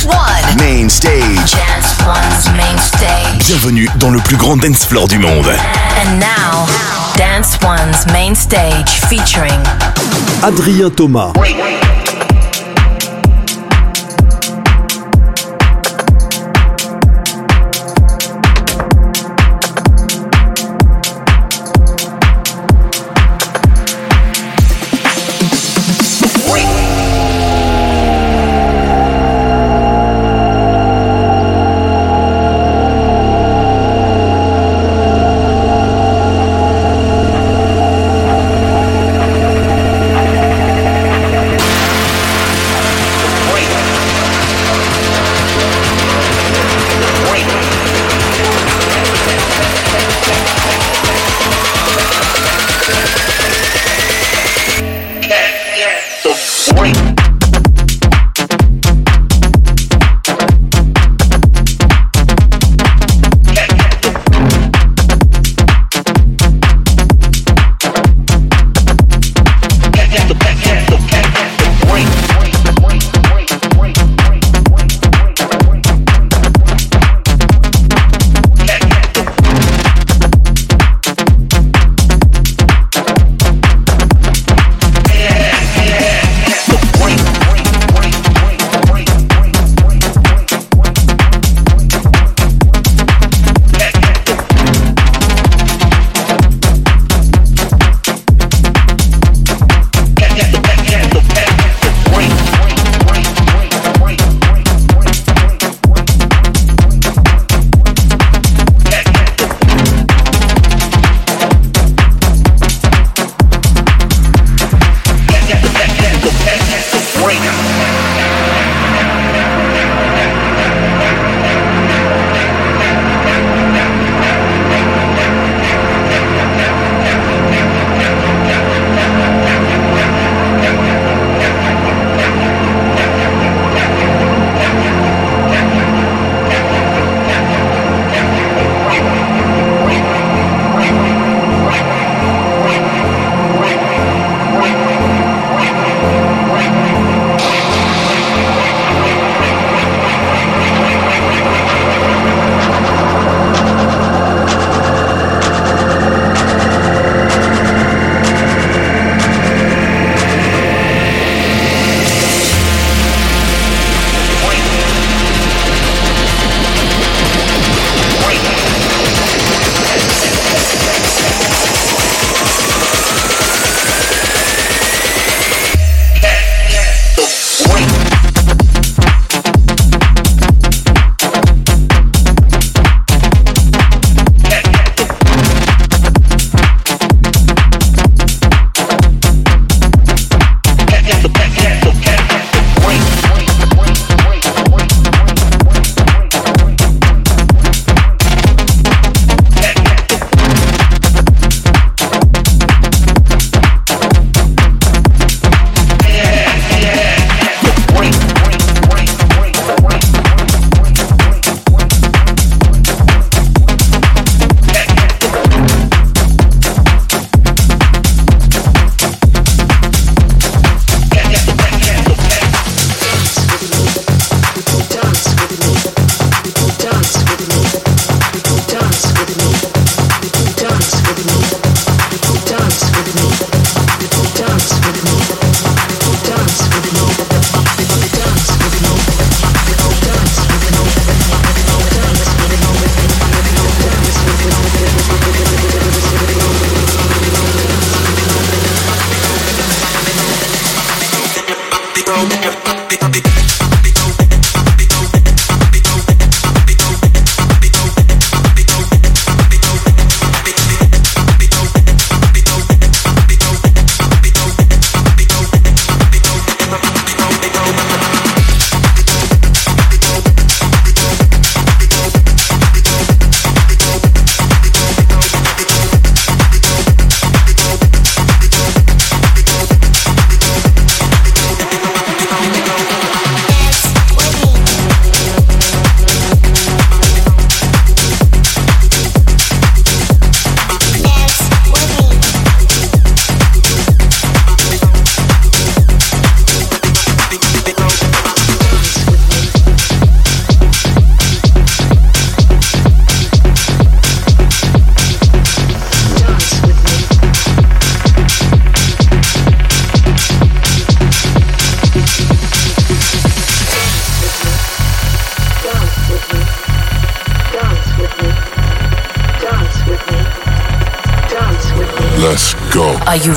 Dance One. Main stage. Dance One's main stage. Bienvenue dans le plus grand dance floor du monde. And now, Dance One's main stage featuring Adrien Thomas.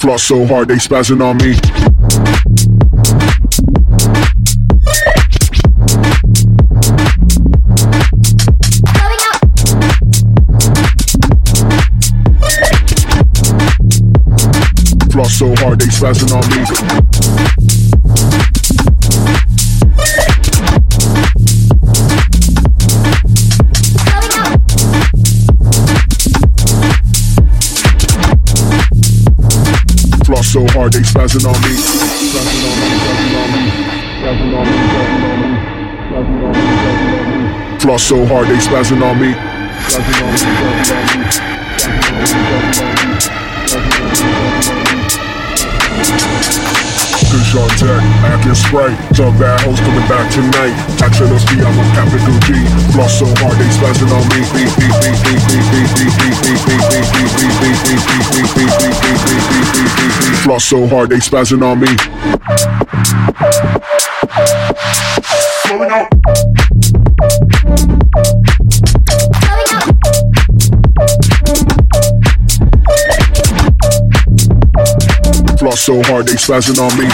Floss so hard they spazzing on me. Floss so hard they spazzing on me. Hard they spazzing on me. Spazzing on me, spazzing on me, spazzing on me, spazzing on me, Floss so hard they spazzing on me. Spazzing on me, spazzing on me, Fish on deck, acting sprite. Some bad hoes coming back tonight. Action us I'm a capital G. Floss so hard they spazzing on me. Floss so hard they spazzing on me. Flowing out. So hard they spazzing on me.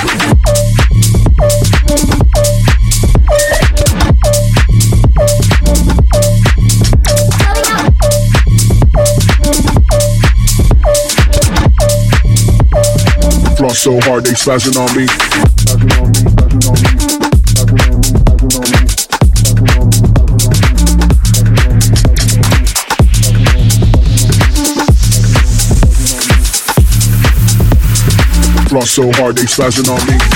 Floss so hard they spazzing on me. Floss so hard they spazzing on me.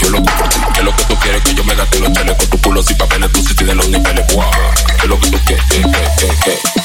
yo lo por ti. Que lo que tú quieres que yo me gaste los cheles con tu culo sin papeles, tú si tienes los niveles, guau. Que lo que tú quieres, que, que, que.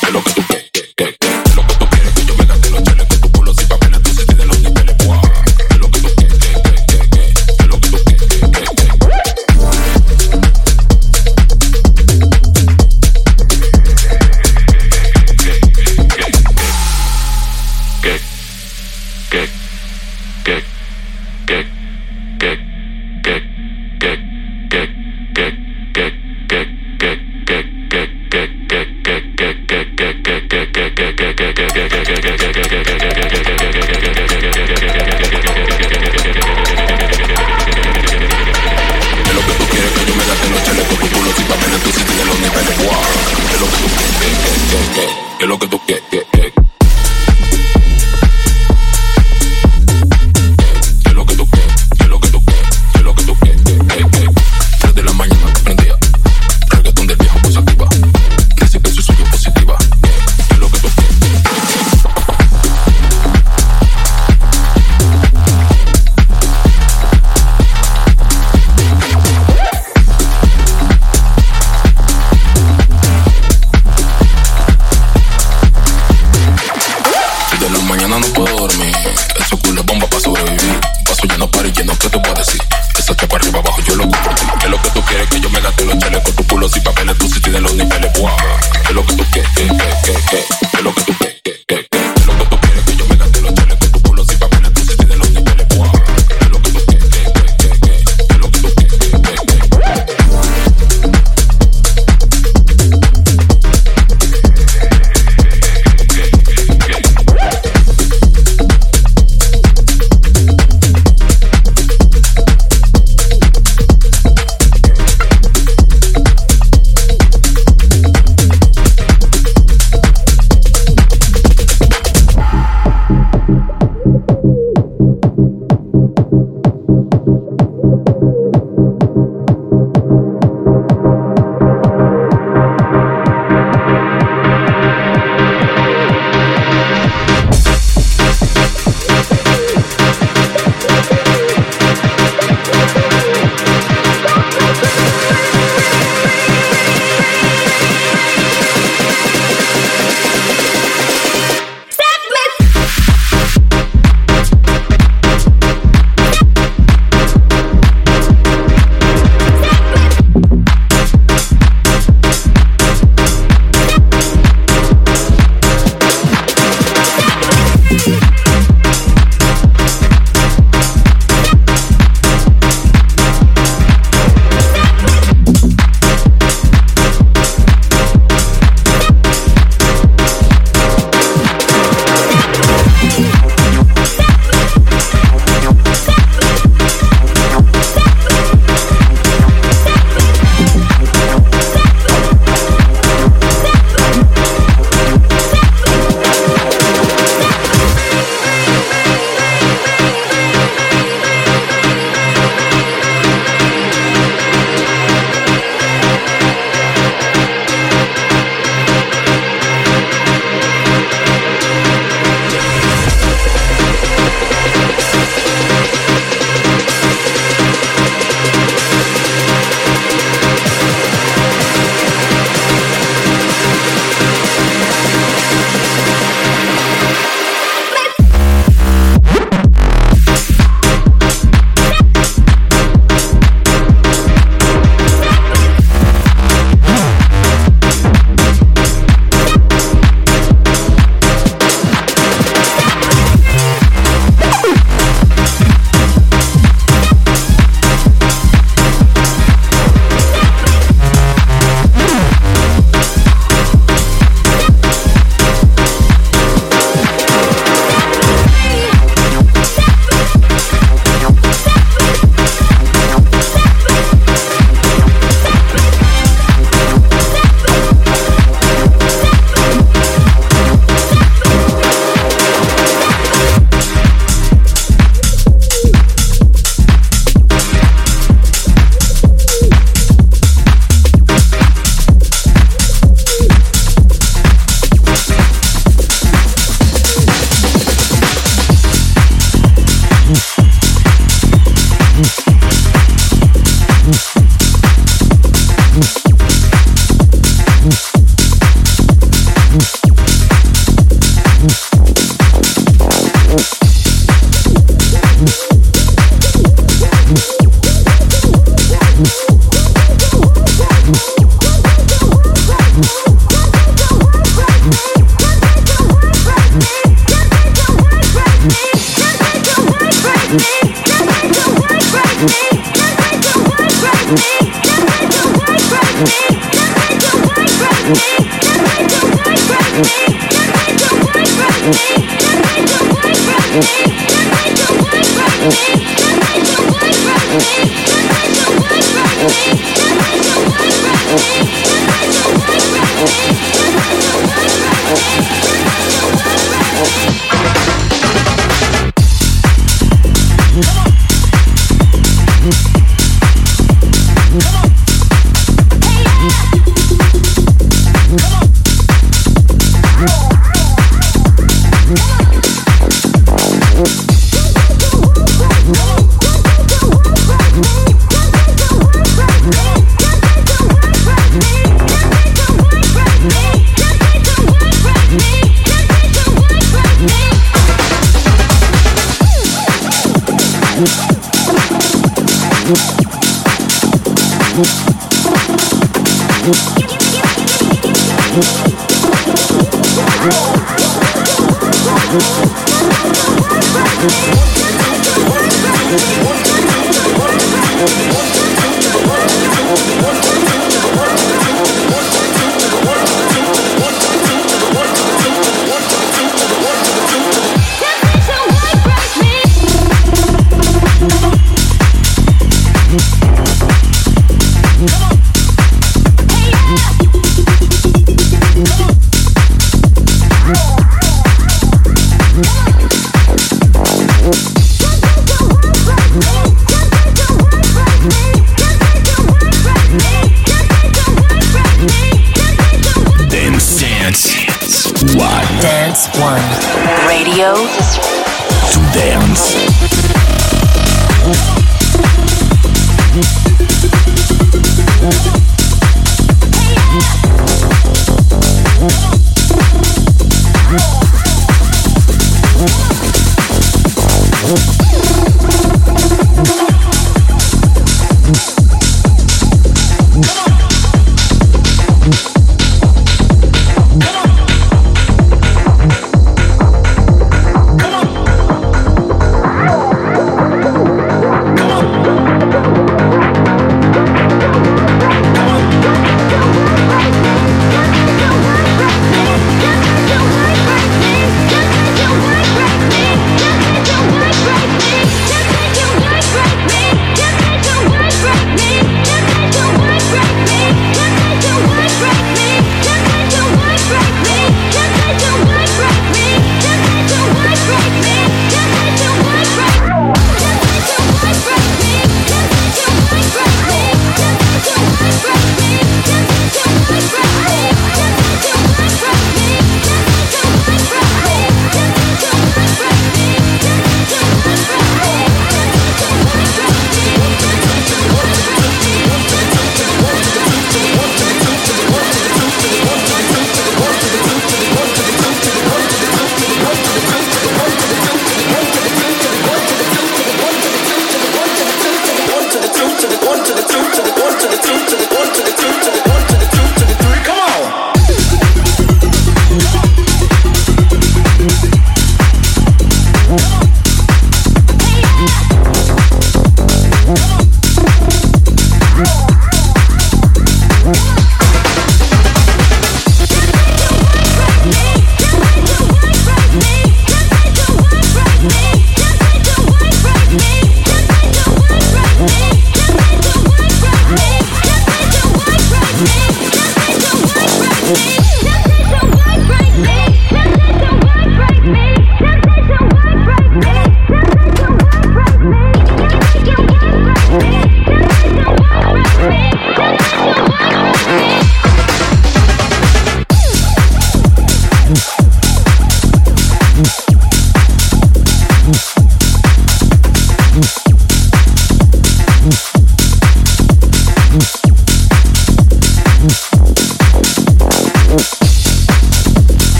Okay. Good.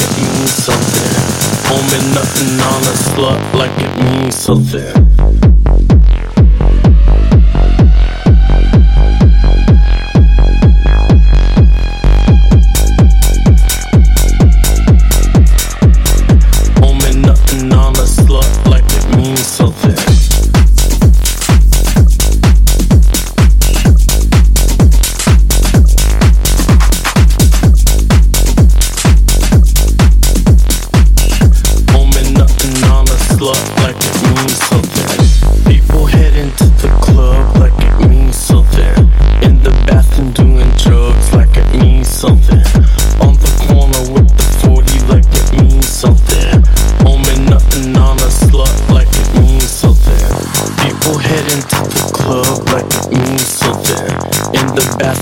it means something. Homie, nothing on a slut like it means something.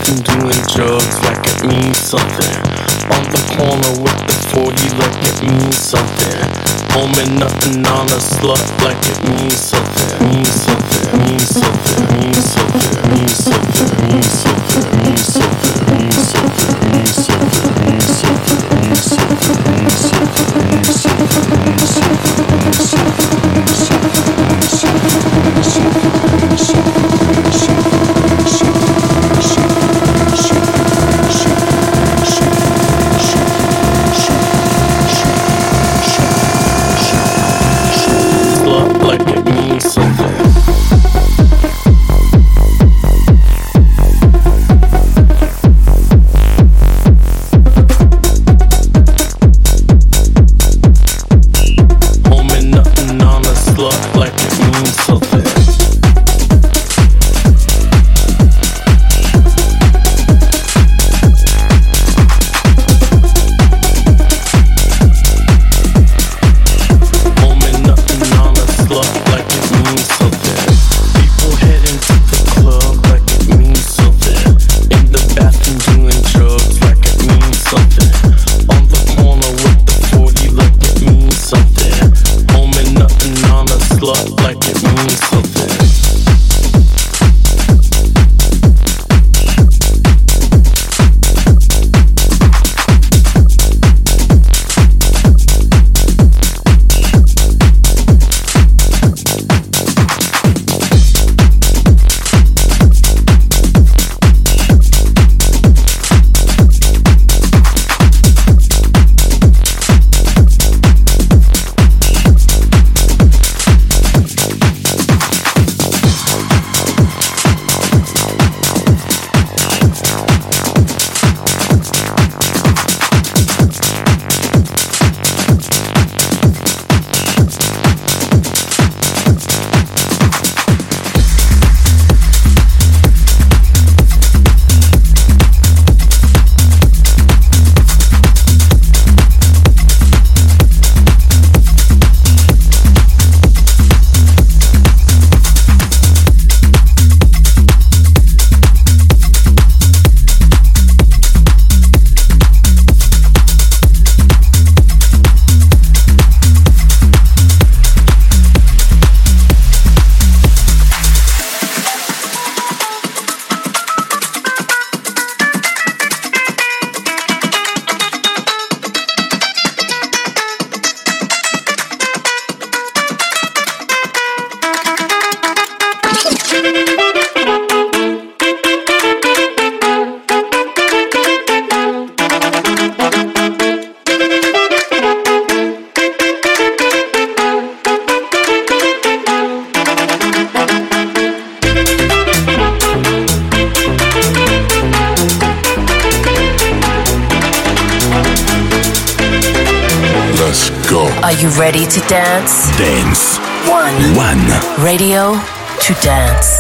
been doing drugs like it means something. On the corner with the 40 like it means something. Homie, nothing on a slut like it means radio to dance.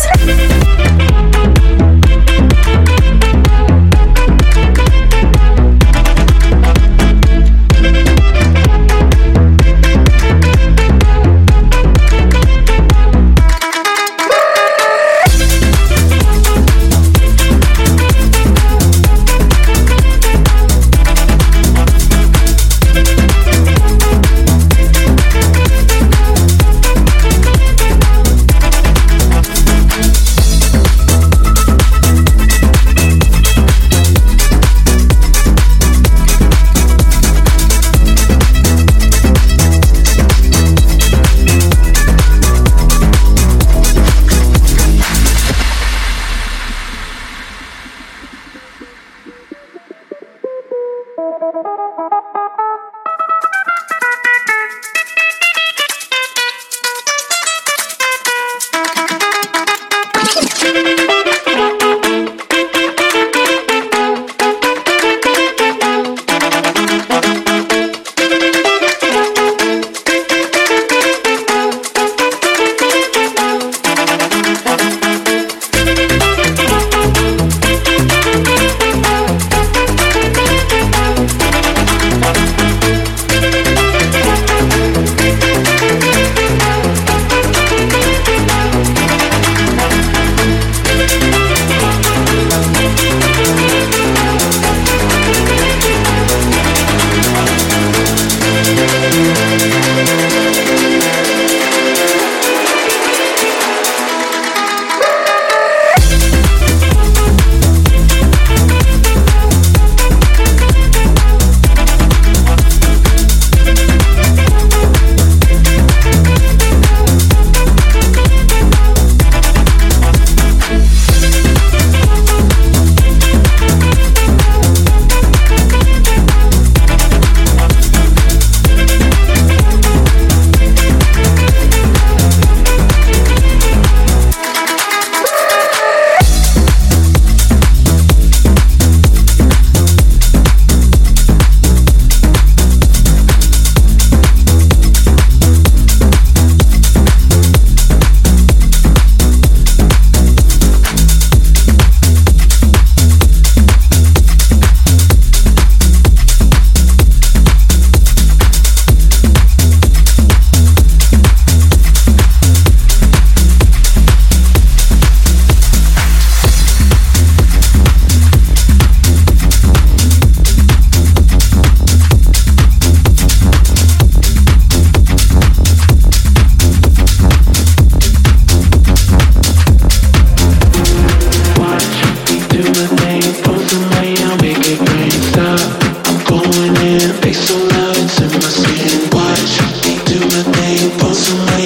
Watch me do my thing.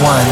When